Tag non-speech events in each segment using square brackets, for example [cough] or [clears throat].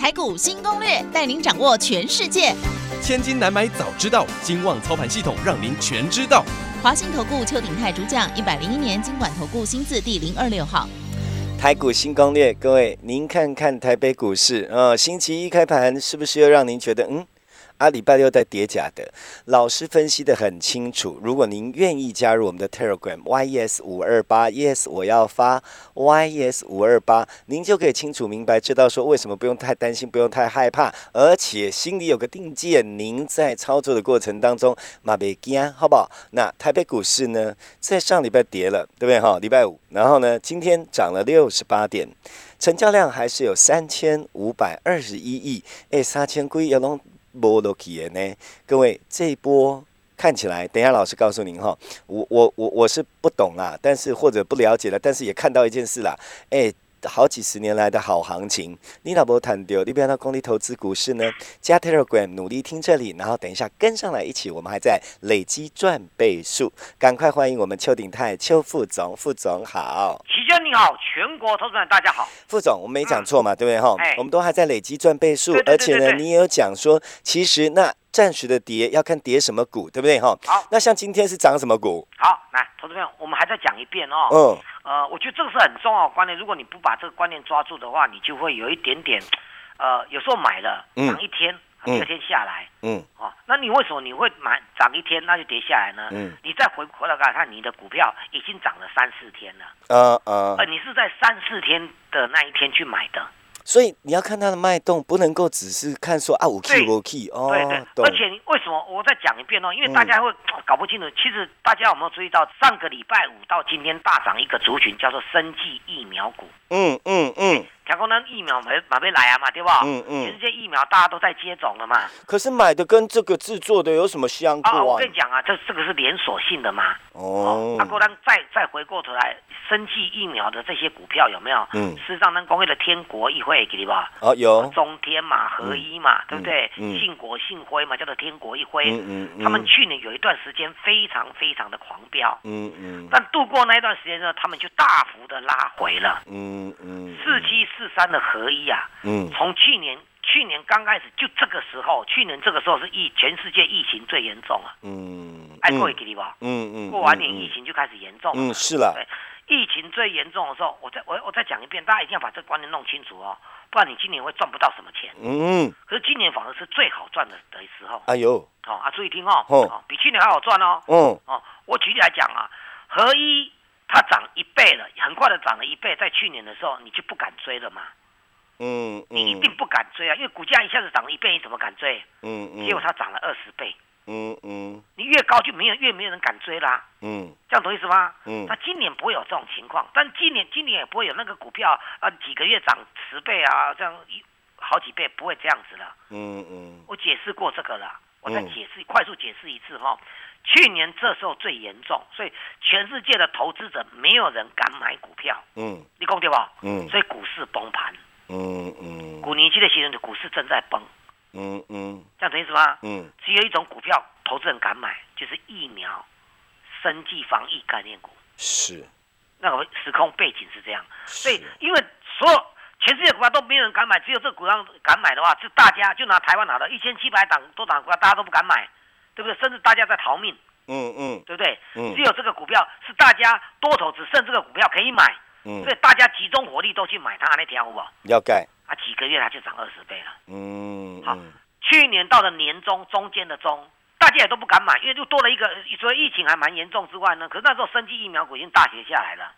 台股新攻略，带您掌握全世界。千金难买早知道，金旺操盘系统让您全知道。华信投顾邱鼎泰主讲，一百零一年经管投顾新字第零二六号。台股新攻略，各位您看看台北股市，呃，星期一开盘是不是又让您觉得嗯？啊，礼拜六在叠假的，老师分析的很清楚。如果您愿意加入我们的 Telegram YES 五二八 Yes，我要发 YES 五二八，您就可以清楚明白，知道说为什么不用太担心，不用太害怕，而且心里有个定见。您在操作的过程当中，马别惊，好不好？那台北股市呢，在上礼拜跌了，对不对哈？礼拜五，然后呢，今天涨了六十八点，成交量还是有三千五百二十一亿，哎，三千贵要波都起呢，各位这一波看起来，等一下老师告诉您哈，我我我我是不懂啦，但是或者不了解了，但是也看到一件事啦，哎。好几十年来的好行情，你老婆谈丢，你不要到工地投资股市呢？加 Telegram 努力听这里，然后等一下跟上来一起，我们还在累积赚倍数，赶快欢迎我们邱鼎泰邱副总，副总好，齐娟你好，全国投资人大家好，副总我们没讲错嘛，对不对哈？我们都还在累积赚倍数，而且呢，你也有讲说，其实那。暂时的跌要看跌什么股，对不对哈？好，那像今天是涨什么股？好，来，投资朋友，我们还再讲一遍哦。嗯。呃，我觉得这个是很重要的观念，如果你不把这个观念抓住的话，你就会有一点点，呃，有时候买了涨一天，第二天下来，嗯，哦，那你为什么你会买涨一天那就跌下来呢？嗯，你再回回来看看你的股票已经涨了三四天了，呃呃，呃，你是在三四天的那一天去买的。所以你要看它的脉动，不能够只是看说啊，五 K 五 K 哦。对对，而且为什么我再讲一遍哦？因为大家会搞不清楚。其实大家有没有注意到，上个礼拜五到今天大涨一个族群，叫做生技疫苗股。嗯嗯嗯。讲过那疫苗没马没来啊嘛，对不？嗯嗯。全世界疫苗大家都在接种了嘛。可是买的跟这个制作的有什么相关？啊，我跟你讲啊，这这个是连锁性的嘛。哦。那过来再再回过头来，生技疫苗的这些股票有没有？嗯。事实上，那工业的天国议会给你吧。哦，有。中天嘛，合一嘛，对不对？嗯。信国信辉嘛，叫做天国一辉。嗯嗯嗯。他们去年有一段时间非常非常的狂飙。嗯嗯。但度过那一段时间呢，他们就大幅的拉回了。嗯嗯。四七四。四三的合一啊，嗯，从去年去年刚开始就这个时候，去年这个时候是疫全世界疫情最严重啊，嗯，嗯。嗯，过完年疫情就开始严重了，嗯，是了，对，疫情最严重的时候，我再我我再讲一遍，大家一定要把这个观念弄清楚哦，不然你今年会赚不到什么钱，嗯，可是今年反而是最好赚的的时候，哎呦，好啊，注意听哦，哦，比去年还好赚哦，嗯，哦，我举例来讲啊，合一。它涨一倍了，很快的涨了一倍，在去年的时候你就不敢追了嘛？嗯，你一定不敢追啊，因为股价一下子涨了一倍，你怎么敢追？嗯嗯，结果它涨了二十倍。嗯嗯，你越高就没有越没有人敢追啦。嗯，这样懂意思吗？嗯，那今年不会有这种情况，但今年今年也不会有那个股票啊几个月涨十倍啊，这样一好几倍不会这样子了。嗯嗯，我解释过这个了，我再解释快速解释一次哈。去年这时候最严重，所以全世界的投资者没有人敢买股票。嗯，你讲对吧？嗯，所以股市崩盘。嗯嗯，股年期的形成的股市正在崩。嗯嗯，这样懂意思吗？嗯，只有一种股票投资人敢买，就是疫苗、生计防疫概念股。是，那个时空背景是这样。所以，因为所有全世界股票都没有人敢买，只有这个股票敢买的话，就大家就拿台湾拿的一千七百档多档股票，大家都不敢买。对不对？甚至大家在逃命，嗯嗯，对不对？嗯，只有这个股票是大家多头只剩这个股票可以买，嗯，所以大家集中火力都去买它那条，好不好？要盖啊，几个月它就涨二十倍了，嗯，好。去年到了年中中间的中，大家也都不敢买，因为就多了一个，除了疫情还蛮严重之外呢，可是那时候生技疫苗股已经大跌下来了，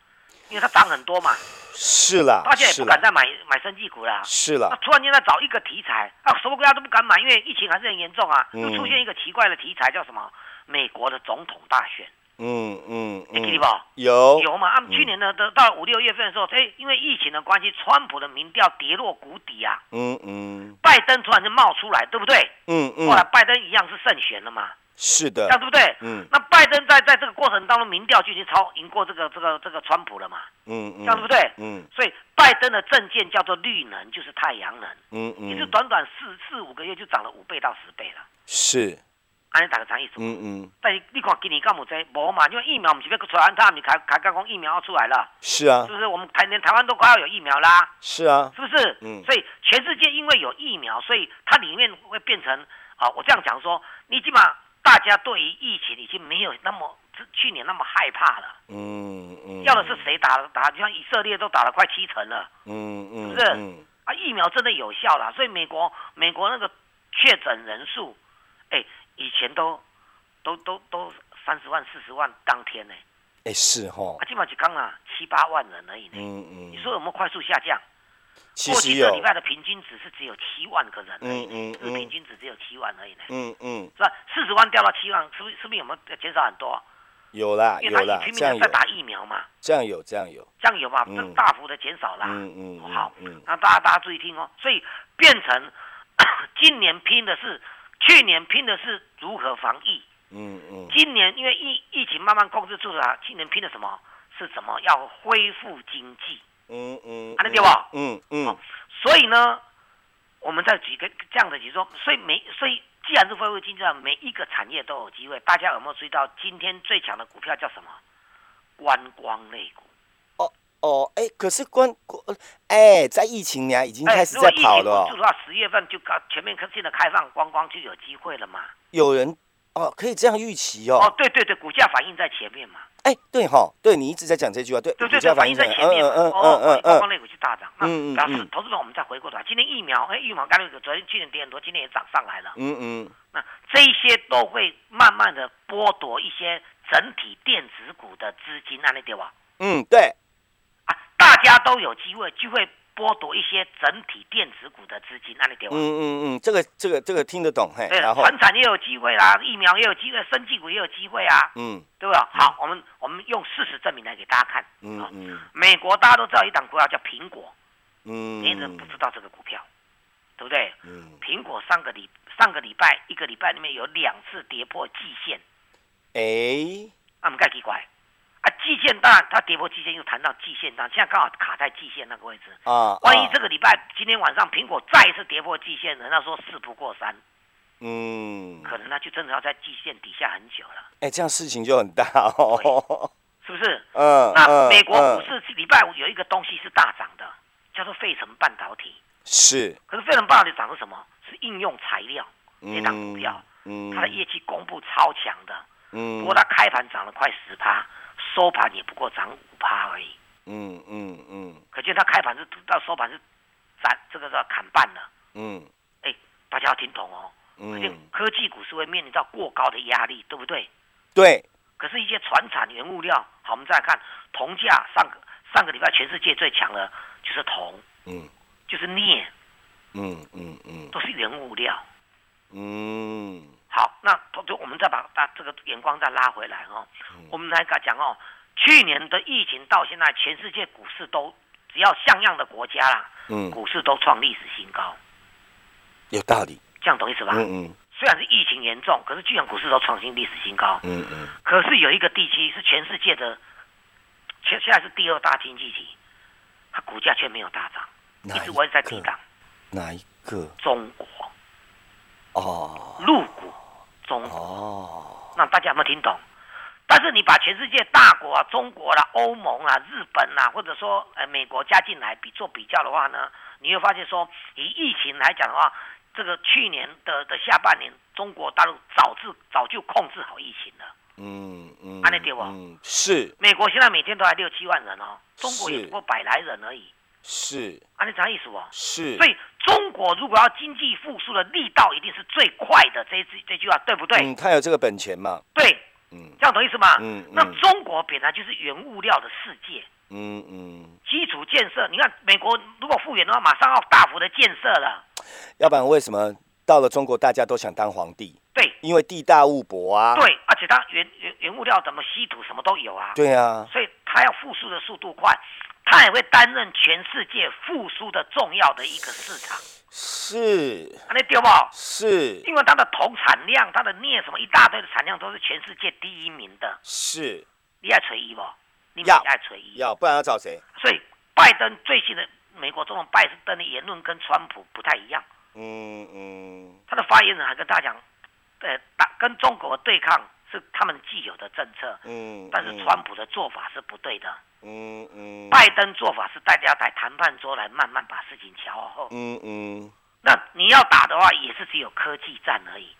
因为它涨很多嘛，是了，大家也不敢再买买生技股了，是了。那突然间在找一个题材，啊，什么国家都不敢买，因为疫情还是很严重啊，又出现一个奇怪的题材，叫什么？美国的总统大选。嗯嗯，你记得不？有有嘛？啊，去年呢，到五六月份的时候，哎，因为疫情的关系，川普的民调跌落谷底啊。嗯嗯。拜登突然就冒出来，对不对？嗯嗯。后来拜登一样是胜选了嘛？是的。这样对不对？嗯。那拜登在在这个过程当中，民调就已经超赢过这个这个这个川普了嘛？嗯嗯。这样对不对？嗯。所以拜登的政见叫做绿能，就是太阳能。嗯嗯。也是短短四四五个月就涨了五倍到十倍了。是。安尼大家啥意思？嗯嗯。但是你看今年干么在无嘛？因为疫苗唔是要出来，他们开开刚讲疫苗要出来了。是啊。是不是？我们台连台湾都快要有疫苗啦。是啊。是不是？嗯。所以全世界因为有疫苗，所以它里面会变成啊，我这样讲说，你基本上大家对于疫情已经没有那么去年那么害怕了。嗯嗯。要的是谁打打？就像以色列都打了快七成了。嗯嗯。是不是？嗯。啊，疫苗真的有效了，所以美国美国那个确诊人数，哎。以前都都都都三十万四十万当天呢，哎是哈，啊，起码就刚啊七八万人而已呢。嗯嗯，你说有没有快速下降？过去这礼拜的平均值是只有七万个人，嗯嗯嗯，平均值只有七万而已呢。嗯嗯，是吧？四十万掉到七万，是不是是不是有没有减少很多？有啦有啦，这样在打疫苗嘛？这样有这样有，这样有吧？嗯，大幅的减少啦。嗯嗯，好，嗯，那大家大家注意听哦。所以变成 [clears throat] 今年拼的是。去年拼的是如何防疫，嗯嗯，今年因为疫疫情慢慢控制住了，今年拼的什么？是什么？要恢复经济，嗯嗯，看得对不？嗯嗯，所以呢，我们在举个这样的举说，所以每所以既然是恢复经济，每一个产业都有机会。大家有没有注意到今天最强的股票叫什么？观光类股。哦哦，哎，可是观光，哎，在疫情年已经开始在跑了。就说十月份就开全面性的开放观光就有机会了嘛？有人哦，可以这样预期哦。哦，对对对，股价反应在前面嘛。哎，对哈，对你一直在讲这句话，对，对对，反应在前面。嗯嗯嗯嗯光类股去大涨。嗯嗯嗯。投资者，我们再回过头来，今天疫苗，哎，疫苗刚那个昨天去年跌很多，今天也涨上来了。嗯嗯。那这些都会慢慢的剥夺一些整体电子股的资金，那你对吧？嗯，对。大家都有机会，就会剥夺一些整体电子股的资金，那你给我。嗯嗯嗯，这个这个这个听得懂嘿。对，船产也有机会啦，疫苗也有机会，生技股也有机会啊。嗯，对不对？好，我们我们用事实证明来给大家看。嗯嗯。美国大家都知道一档股票叫苹果。嗯。没人不知道这个股票，对不对？嗯。苹果上个礼上个礼拜一个礼拜里面有两次跌破季线。哎。那么该奇怪。啊，季线当然，它跌破季线又谈到季线当，现在刚好卡在季线那个位置啊。万一这个礼拜今天晚上苹果再一次跌破季线，人家说事不过三，嗯，可能那就真的要在季线底下很久了。哎，这样事情就很大哦，[laughs] 是不是？嗯。那美国股市礼拜五有一个东西是大涨的，叫做费城半导体。是。可是费城半导体涨的什么？是应用材料那档股票，嗯，它的业绩公布超强的，嗯，不过它开盘涨了快十趴。收盘也不过涨五趴而已，嗯嗯嗯，可见它开盘是到收盘是斩这个叫砍半了，嗯，哎，大家要听懂哦，嗯，科技股是会面临到过高的压力，对不对？对。可是，一些船产原物料，好，我们再来看铜价，上个上个礼拜全世界最强的就是铜，嗯，就是镍，嗯嗯嗯，都是原物料，嗯。好，那同就我们再把把这个眼光再拉回来哦。我们来讲哦，去年的疫情到现在，全世界股市都只要像样的国家啦，嗯，股市都创历史新高。有道理，这样懂意思吧？嗯嗯。虽然是疫情严重，可是居然股市都创新历史新高。嗯嗯。可是有一个地区是全世界的，现现在是第二大经济体，它股价却没有大涨，一直维持在低档。哪一个？中国。哦。入股。中哦，那大家有没有听懂？但是你把全世界大国啊，中国啦、欧盟啊、日本啊，或者说呃美国加进来比做比较的话呢，你会发现说，以疫情来讲的话，这个去年的的下半年，中国大陆早就早就控制好疫情了。嗯嗯，安利对不？嗯，是。美国现在每天都还六七万人哦，中国也不过百来人而已。是。啊，你啥意思哦？是。所以。中国如果要经济复苏的力道一定是最快的，这这这句话对不对？嗯，他有这个本钱嘛？对，嗯，这样懂意思吗？嗯，那中国本来就是原物料的世界，嗯嗯，基础建设，你看美国如果复原的话，马上要大幅的建设了。要不然为什么到了中国大家都想当皇帝？对，因为地大物博啊。对，而且它原原原物料怎么稀土什么都有啊。对啊，所以它要复苏的速度快，它也会担任全世界复苏的重要的一个市场。是，那对不？是，因为它的铜产量、它的镍什么一大堆的产量都是全世界第一名的。是，你爱锤一不？你要爱锤一，要不然要找谁？所以拜登最新的美国总统拜登的言论跟川普不太一样。嗯嗯，他的发言人还跟大家讲，呃打跟中国对抗是他们既有的政策，嗯，但是川普的做法是不对的，嗯嗯，拜登做法是大家在谈判桌来慢慢把事情调好，嗯嗯，那你要打的话也是只有科技战而已，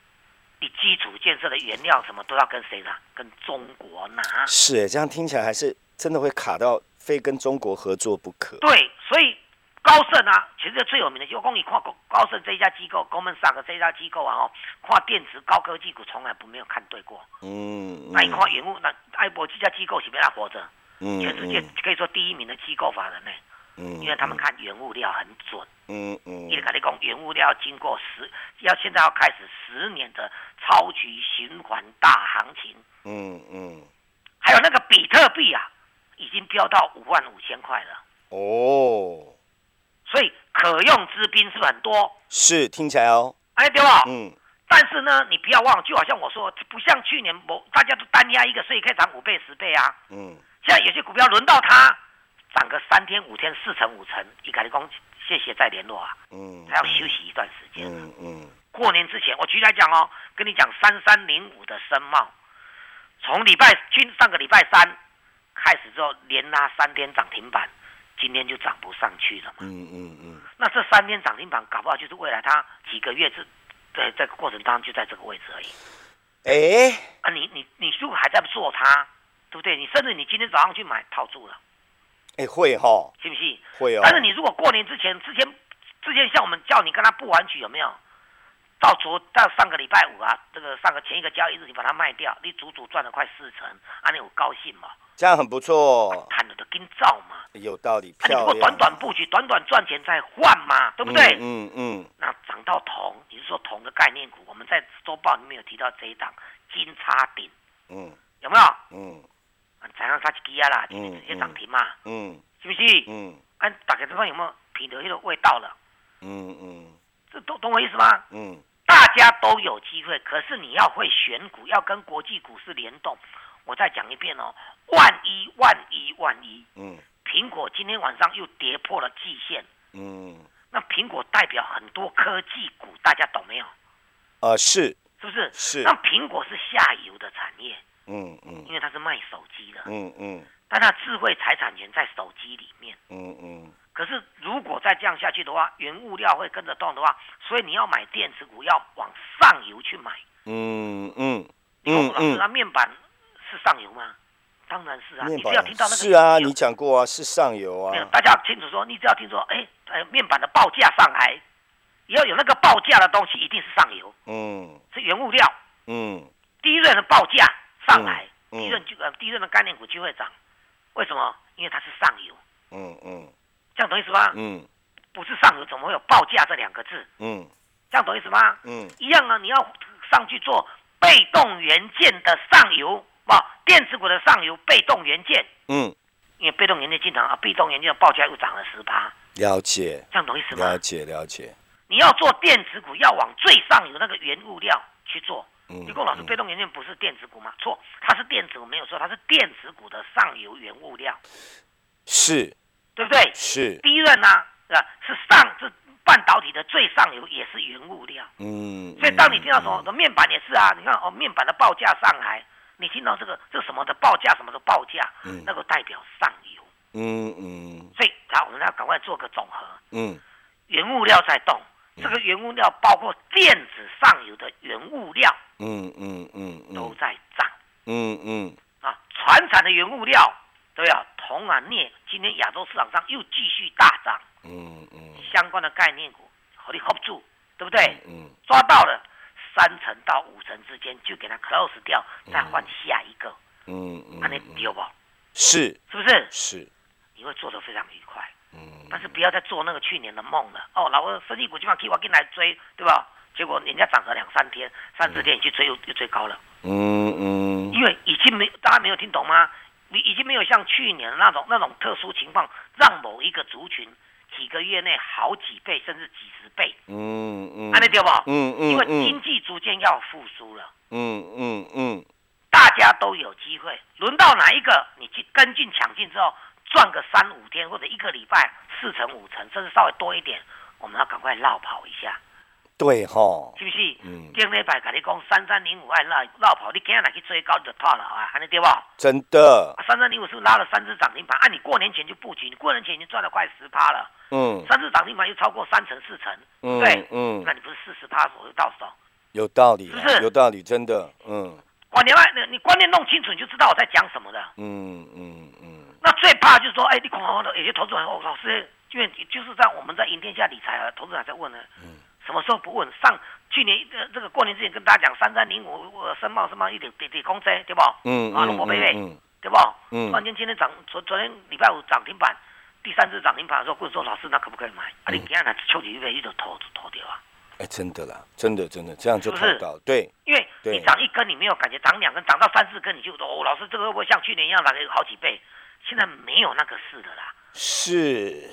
你基础建设的原料什么都要跟谁拿？跟中国拿，是这样听起来还是真的会卡到非跟中国合作不可，对，所以。高盛啊，全世界最有名的，就光你看高高盛这一家机构，Goldman Sachs 这一家机构啊，哦，看电池高科技股从来不没有看对过。嗯。那你看原物，那艾博这家机构是不是活着？嗯。全世界可以说第一名的机构法人呢。嗯。因为他们看原物料很准。嗯嗯。一直跟你讲，原物料经过十，要现在要开始十年的超级循环大行情。嗯嗯。还有那个比特币啊，已经飙到五万五千块了。哦。所以可用之兵是不是很多？是，听起来哦。哎，对吧？嗯。但是呢，你不要忘了，就好像我说，不像去年某大家都单压一个，所以可以涨五倍、十倍啊。嗯。现在有些股票轮到它涨个三天、五天、四成、五成，你赶紧讲谢谢再联络啊。嗯。还要休息一段时间。嗯嗯。过年之前，我举例来讲哦，跟你讲三三零五的深茂，从礼拜均上个礼拜三开始之后，连拉三天涨停板。今天就涨不上去了嘛。嗯嗯嗯。那这三天涨停板搞不好就是未来它几个月是，在这个过程当中就在这个位置而已。哎。啊，你你你如果还在做它，对不对？你甚至你今天早上去买套住了。哎，会哈。信不信？会哦。但是你如果过年之前之前之前像我们叫你跟他不完取有没有？到昨到上个礼拜五啊，这个上个前一个交易日你把它卖掉，你足足赚了快四成，啊，你有高兴吗？这样很不错。看了都跟照嘛。有道理，漂亮。你不短短布局，短短赚钱再换嘛，对不对？嗯嗯。那涨到铜，你是说铜的概念股？我们在周报里面有提到这一档金叉顶，嗯，有没有？嗯。早上它几啊啦，今天直接涨停嘛，嗯，是不是？嗯。哎，打开这方有没有品德那个味道了？嗯嗯。这懂懂我意思吗？嗯。大家都有机会，可是你要会选股，要跟国际股市联动。我再讲一遍哦，万一万一万一，嗯。苹果今天晚上又跌破了季线，嗯，那苹果代表很多科技股，大家懂没有？呃，是，是不是？是。那苹果是下游的产业，嗯嗯，因为它是卖手机的，嗯嗯，但它智慧财产权在手机里面，嗯嗯。可是如果再这样下去的话，原物料会跟着动的话，所以你要买电子股要往上游去买，嗯嗯嗯嗯。那面板是上游吗？当然是啊，你只要听到那个是啊，你讲过啊，是上游啊。大家清楚说，你只要听说，哎，哎，面板的报价上来，要有那个报价的东西，一定是上游。嗯，是原物料。嗯，第一轮的报价上来，第一轮就呃，第一轮的概念股就会涨。为什么？因为它是上游。嗯嗯，这样懂意思吗？嗯，不是上游，怎么会有报价这两个字？嗯，这样懂意思吗？嗯，一样啊，你要上去做被动元件的上游。哇，电子股的上游被动元件，嗯，因为被动元件经常啊，被动元件的报价又涨了十八，了解，这样懂意思吗？了解了解。你要做电子股，要往最上游那个原物料去做。嗯，你跟老师，被动元件不是电子股吗？错，它是电子股，没有错，它是电子股的上游原物料，是，对不对？是。第一任呢，是吧？是上是半导体的最上游，也是原物料。嗯。所以当你听到什么面板也是啊，你看哦，面板的报价上来。你听到这个这什么的报价什么的报价，嗯，那个代表上游，嗯嗯，所以好，我们要赶快做个总和，嗯，原物料在动，这个原物料包括电子上游的原物料，嗯嗯嗯，都在涨，嗯嗯，啊，船产的原物料都要铜啊镍，今天亚洲市场上又继续大涨，嗯嗯，相关的概念股和你 hold 住，对不对？嗯，抓到了。三成到五成之间就给它 close 掉，再换下一个。嗯嗯，那你丢不？是，是不是？是，你会做的非常愉快。嗯，但是不要再做那个去年的梦了。哦，老二生意股基本上 K 我跟来追，对吧？结果人家涨了两三天、三四天，你去追又又追高了。嗯嗯，因为已经没大家没有听懂吗？你已经没有像去年那种那种特殊情况，让某一个族群。几个月内好几倍，甚至几十倍。嗯嗯，安利对不？嗯嗯，因为经济逐渐要复苏了。嗯嗯嗯，大家都有机会。轮到哪一个，你去跟进抢进之后，赚个三五天或者一个礼拜，四成五成，甚至稍微多一点，我们要赶快绕跑一下。对吼，是不是？嗯。顶礼拜跟你讲三三零五爱绕绕跑，你今日来去追高就套了啊，安尼对不？真的。三三零五是不是拉了三只涨停板？按你过年前就布局，你过年前已经赚了快十趴了。嗯。三次涨停板又超过三成四成，对，嗯。那你不是四十趴左右到手？有道理，是不是？有道理，真的，嗯。观念外，你你观念弄清楚，你就知道我在讲什么的。嗯嗯嗯。那最怕就是说，哎，你恐慌的有些投资人，哦，老师，因为就是在我们在赢天下理财啊，投资人在问呢。嗯。什么时候不问？上去年呃这个过年之前跟大家讲三三零五申茂申茂一点点点公车对不？嗯啊，龙博贝贝对不？嗯。突然间今天涨，昨昨天礼拜五涨停板，第三次涨停板的时候，问说老师那可不可以买？啊，你今天呢秋季预备一直投投掉啊？哎，真的啦，真的真的这样就看到对。因为你涨一根你没有感觉，涨两根涨到三四根你就哦，老师这个会不会像去年一样涨个好几倍？现在没有那个事的啦。是。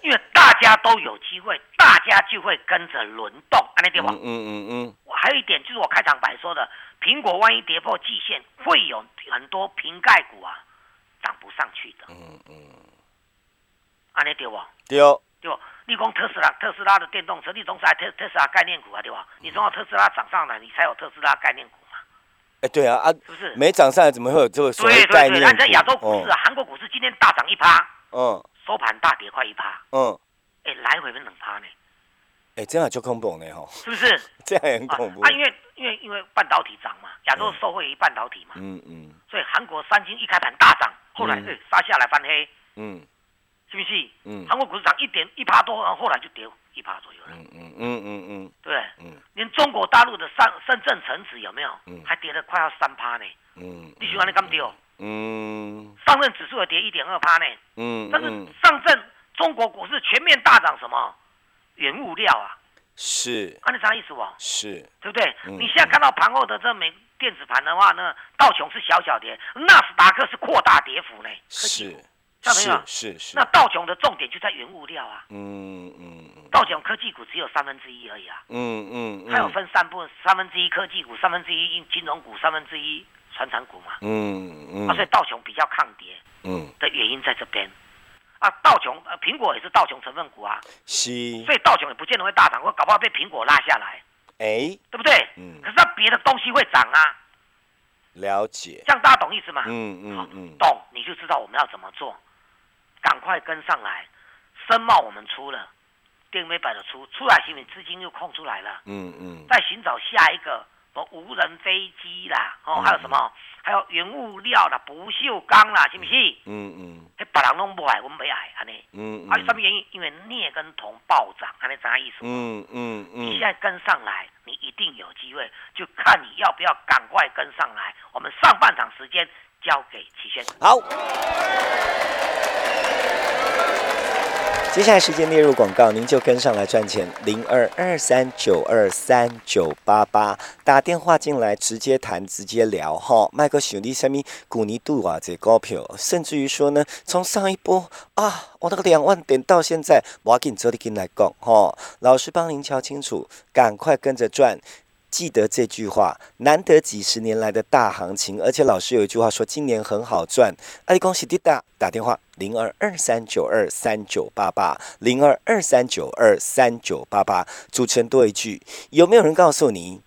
因为大家都有机会，大家就会跟着轮动，安那地方。嗯嗯嗯。我还有一点就是我开场白说的，苹果万一跌破季线，会有很多瓶盖股啊涨不上去的。嗯嗯。安那对不？对。对不？你讲特斯拉，特斯拉的电动车，你总是特特斯拉概念股啊，对吧？你总要特斯拉涨上来，你才有特斯拉概念股嘛。哎，对啊啊，是不是？没涨上来，怎么会有这个所谓概念股？在亚洲股市，韩国股市今天大涨一趴。嗯。收盘大跌快一趴，嗯，哎，来回分两趴呢，哎，这样就恐怖呢吼，是不是？[laughs] 这样很恐怖啊，因为因为因为半导体涨嘛，亚洲受惠于半导体嘛，嗯嗯，所以韩国三星一开盘大涨，后来哎杀下来翻黑，嗯，是不是？嗯，韩国股市涨一点一趴多，然后后来就跌一趴左右了，嗯嗯嗯嗯嗯，对，嗯，连中国大陆的上深圳成指有没有？嗯，还跌了快要三趴呢，嗯，你喜欢你干丢？嗯，上证指数也跌一点二趴呢。嗯，但是上证中国股市全面大涨，什么原物料啊？是，看你啥意思不？是，对不对？你现在看到盘后的这美电子盘的话呢，道琼是小小跌，纳斯达克是扩大跌幅呢。是，是是是。那道琼的重点就在原物料啊。嗯嗯。道琼科技股只有三分之一而已啊。嗯嗯。它有分三部分，三分之一科技股，三分之一金融股，三分之一。传产股嘛，嗯嗯，啊，所以道琼比较抗跌，嗯，的原因在这边，啊，道琼呃，苹果也是道琼成分股啊，是，所以道琼也不见得会大涨，或搞不好被苹果拉下来，哎，对不对？嗯，可是它别的东西会涨啊，了解，这样大家懂意思吗？嗯嗯嗯，懂你就知道我们要怎么做，赶快跟上来，申茂我们出了，电美摆的出，出来行不资金又空出来了，嗯嗯，再寻找下一个。无人飞机啦，哦，还有什么？还有原物料啦，不锈钢啦，是不是？嗯嗯。迄别人拢不爱，我们没爱，安尼。嗯嗯。啊，什么原因？因为镍跟铜暴涨，安尼啥意思？嗯嗯嗯。你现在跟上来，你一定有机会，就看你要不要赶快跟上来。我们上半场时间交给齐轩。好。接下来时间列入广告，您就跟上来赚钱。零二二三九二三九八八，打电话进来直接谈，直接聊哈。麦克兄弟，什么古尼度啊，这高票，甚至于说呢，从上一波啊，我那个两万点到现在，我要给你这里跟来讲哈，老师帮您瞧清楚，赶快跟着赚。记得这句话，难得几十年来的大行情，而且老师有一句话说，今年很好赚。阿里恭喜滴答，打电话零二二三九二三九八八零二二三九二三九八八。主持人多一句，有没有人告诉你，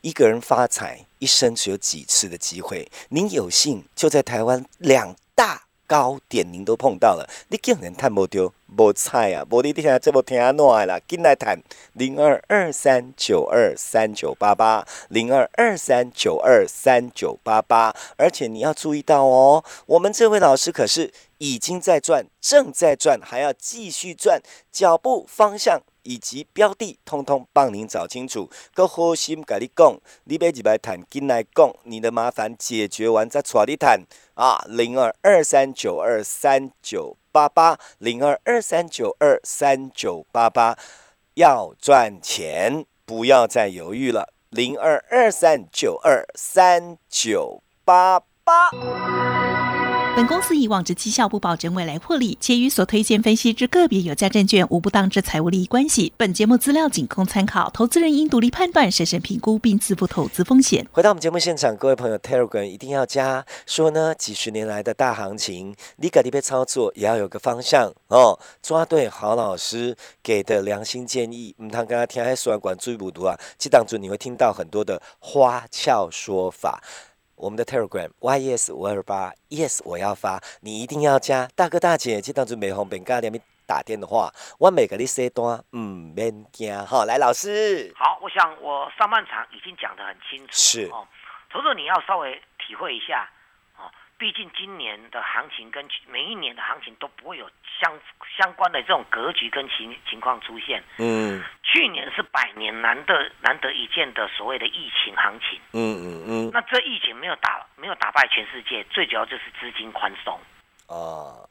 一个人发财一生只有几次的机会？您有幸就在台湾两大。高点您都碰到了，你竟然探无丢，无菜啊！无你底下这无听安怎的啦，进来谈零二二三九二三九八八零二二三九二三九八八，而且你要注意到哦，我们这位老师可是已经在赚，正在赚，还要继续赚，脚步方向。以及标的，通通帮您找清楚。够好心跟你讲，你别几百谈，进来讲，你的麻烦解决完再出来谈啊。零二二三九二三九八八，零二二三九二三九八八，要赚钱，不要再犹豫了。零二二三九二三九八八。本公司以往之绩效不保证未来获利，且与所推荐分析之个别有价证券无不当之财务利益关系。本节目资料仅供参考，投资人应独立判断、审慎评估并自负投资风险。回到我们节目现场，各位朋友，Telegram 一定要加。说呢，几十年来的大行情，你改地被操作也要有个方向哦。抓对好老师给的良心建议，唔通跟他听还说管注意不读啊？这当中你会听到很多的花俏说法。我们的 Telegram YES 五二八 Yes 我要发，你一定要加大哥大姐。这当中美红本家里面打电话，我每个你说单唔免惊哈。来，老师，好，我想我上半场已经讲得很清楚，是哦。投资你要稍微体会一下，哦，毕竟今年的行情跟每一年的行情都不会有相相关的这种格局跟情情况出现。嗯，去年是百年难得难得一见的所谓的疫情行情。嗯嗯嗯。那这疫情没有打没有打败全世界，最主要就是资金宽松。啊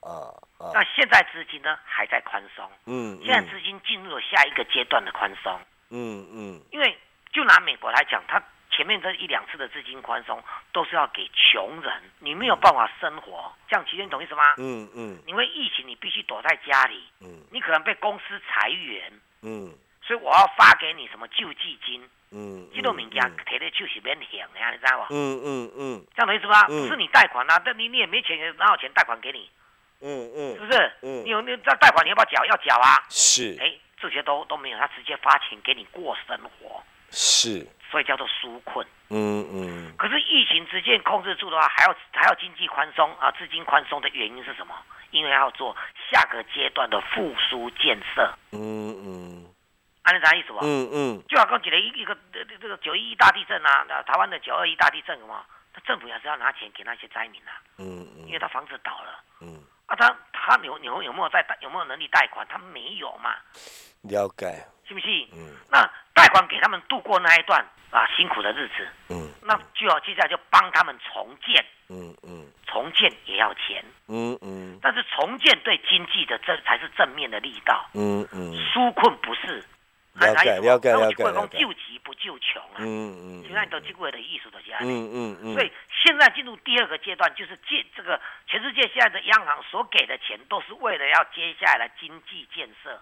啊啊！那现在资金呢还在宽松。嗯。现在资金进入了下一个阶段的宽松。嗯嗯。因为就拿美国来讲，它前面这一两次的资金宽松都是要给穷人，你没有办法生活，这样齐天懂意思吗？嗯嗯。因为疫情，你必须躲在家里。嗯。你可能被公司裁员。嗯。所以我要发给你什么救济金？嗯。这种物件提在手是免现的呀，你知道不？嗯嗯嗯。这样懂意思吗？不是你贷款啊，但你你也没钱，哪有钱贷款给你？嗯嗯。是不是？嗯。你有你这贷款你要不要缴？要缴啊。是。哎，这些都都没有，他直接发钱给你过生活。是。所以叫做纾困，嗯嗯。可是疫情直接控制住的话，还要还要经济宽松啊，资金宽松的原因是什么？因为要做下个阶段的复苏建设，嗯嗯。按你啥意思吧？嗯嗯。就好像举了一一个这这个九一一大地震啊，台湾的九二一大地震嘛，他政府也是要拿钱给那些灾民啊，嗯嗯。因为他房子倒了，嗯。啊，他他有有有没有在贷有没有能力贷款？他没有嘛。了解。信不是？嗯。那贷款给他们度过那一段。啊，辛苦的日子，嗯，那就要接下来就帮他们重建，嗯嗯，重建也要钱，嗯嗯，但是重建对经济的这才是正面的力道，嗯嗯，纾困不是，了解了解了解，救急不救穷啊，嗯嗯，现在都机会的艺术的。家，嗯嗯嗯，所以现在进入第二个阶段，就是借这个全世界现在的央行所给的钱，都是为了要接下来的经济建设。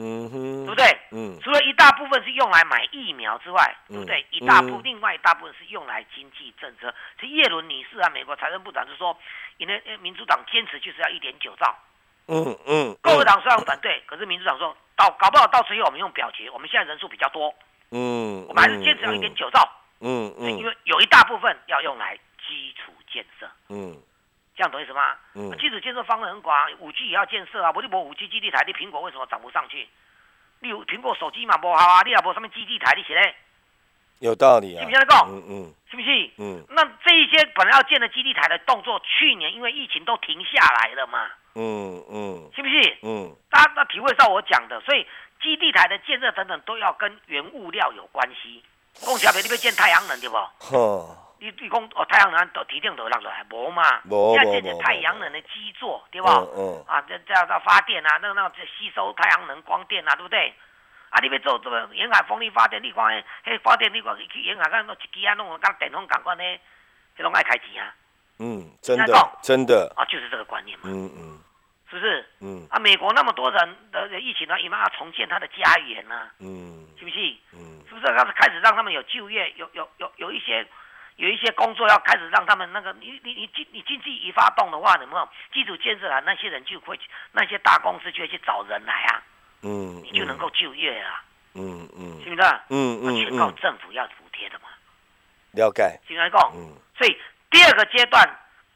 嗯哼，对不对？嗯，除了一大部分是用来买疫苗之外，对不对？一大部另外一大部分是用来经济政策。这叶伦女士啊，美国财政部长就说，因为民主党坚持就是要一点九兆。嗯嗯，共和党虽然反对，可是民主党说到搞不好到最后我们用表决，我们现在人数比较多。嗯，我们还是坚持要一点九兆。嗯嗯，因为有一大部分要用来基础建设。嗯。这样懂意思吗？嗯，基础建设方案很广，五 G 也要建设啊。不就无五 G 基地台，你苹果为什么涨不上去？例如苹果手机嘛不好啊，你也无上面基地台，你写嘞？有道理啊。是不信得讲？嗯嗯，是不是？嗯。那这一些本来要建的基地台的动作，去年因为疫情都停下来了嘛。嗯嗯。是不是？嗯。大家那体会到我讲的，所以基地台的建设等等都要跟原物料有关系。讲起来，你要建太阳能对不？呵。你你讲哦，太阳能都提定都落落来，无嘛？无现在建太阳能的基座，对不？嗯啊，这这样到发电啊，那那吸收太阳能光电啊，对不对？啊，你要做这个沿海风力发电，你看迄迄发电，你看去沿海看那一机啊，弄跟电风港关呢，这拢爱开钱啊。嗯，真的，真的啊，就是这个观念嘛。嗯嗯，是不是？嗯啊，美国那么多人的疫情呢，因为要重建他的家园呢。嗯，是不是？嗯，是不是开始开始让他们有就业，有有有有一些。有一些工作要开始让他们那个，你你你经你经济一发动的话，有没有基础建设啊？那些人就会那些大公司就会去找人来啊，嗯，你就能够就业啊，嗯嗯，是不是？嗯嗯，全靠政府要补贴的嘛。了解。听来讲，嗯，所以第二个阶段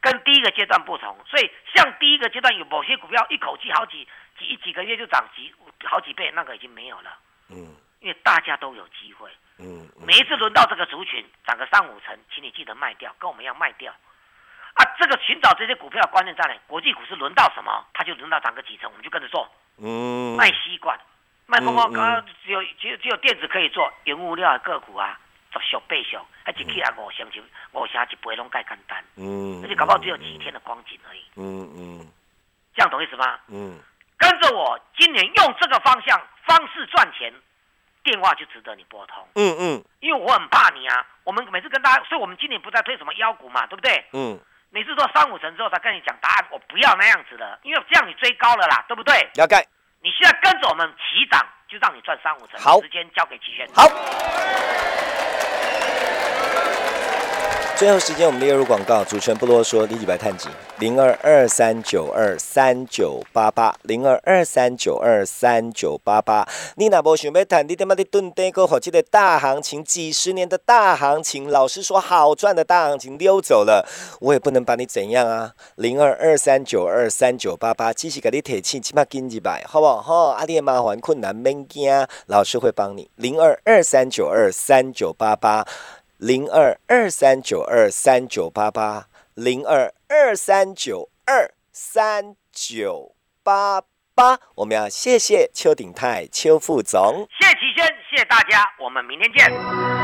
跟第一个阶段不同，所以像第一个阶段有某些股票一口气好几几几个月就涨几好几倍，那个已经没有了，嗯，因为大家都有机会。嗯，每一次轮到这个族群涨个三五成，请你记得卖掉，跟我们一样卖掉。啊，这个寻找这些股票的关键在哪？国际股市轮到什么，它就轮到涨个几成，我们就跟着做。嗯，卖吸管，卖光光，刚刚只有只有只有电子可以做，原物料的个股啊，十小倍小，还一起来五成就五成一倍拢盖简单。嗯，而且搞不好只有几天的光景而已。嗯嗯，这样懂意思吗？嗯，跟着我，今年用这个方向方式赚钱。电话就值得你拨通，嗯嗯，因为我很怕你啊。我们每次跟大家，所以我们今年不再推什么妖股嘛，对不对？嗯，每次说三五成之后才跟你讲答案，我不要那样子的，因为这样你追高了啦，对不对？了解。你现在跟着我们齐涨，就让你赚三五成。好，时间交给齐轩。好。最后时间，我们列入广告。主持人不啰嗦，立即白探几零二二三九二三九八八零二二三九二三九八八。你那无想要谈，你他妈的蹲低个好，这个大行情，几十年的大行情，老实说好赚的大行情溜走了，我也不能把你怎样啊。零二二三九二三九八八，继续给你提醒，起码跟几百，好不好？好，阿弟麻烦困难免惊，老师会帮你。零二二三九二三九八八。零二二三九二三九八八，零二二三九二三九八八，我们要谢谢邱鼎泰邱副总，谢谢齐轩，谢谢大家，我们明天见。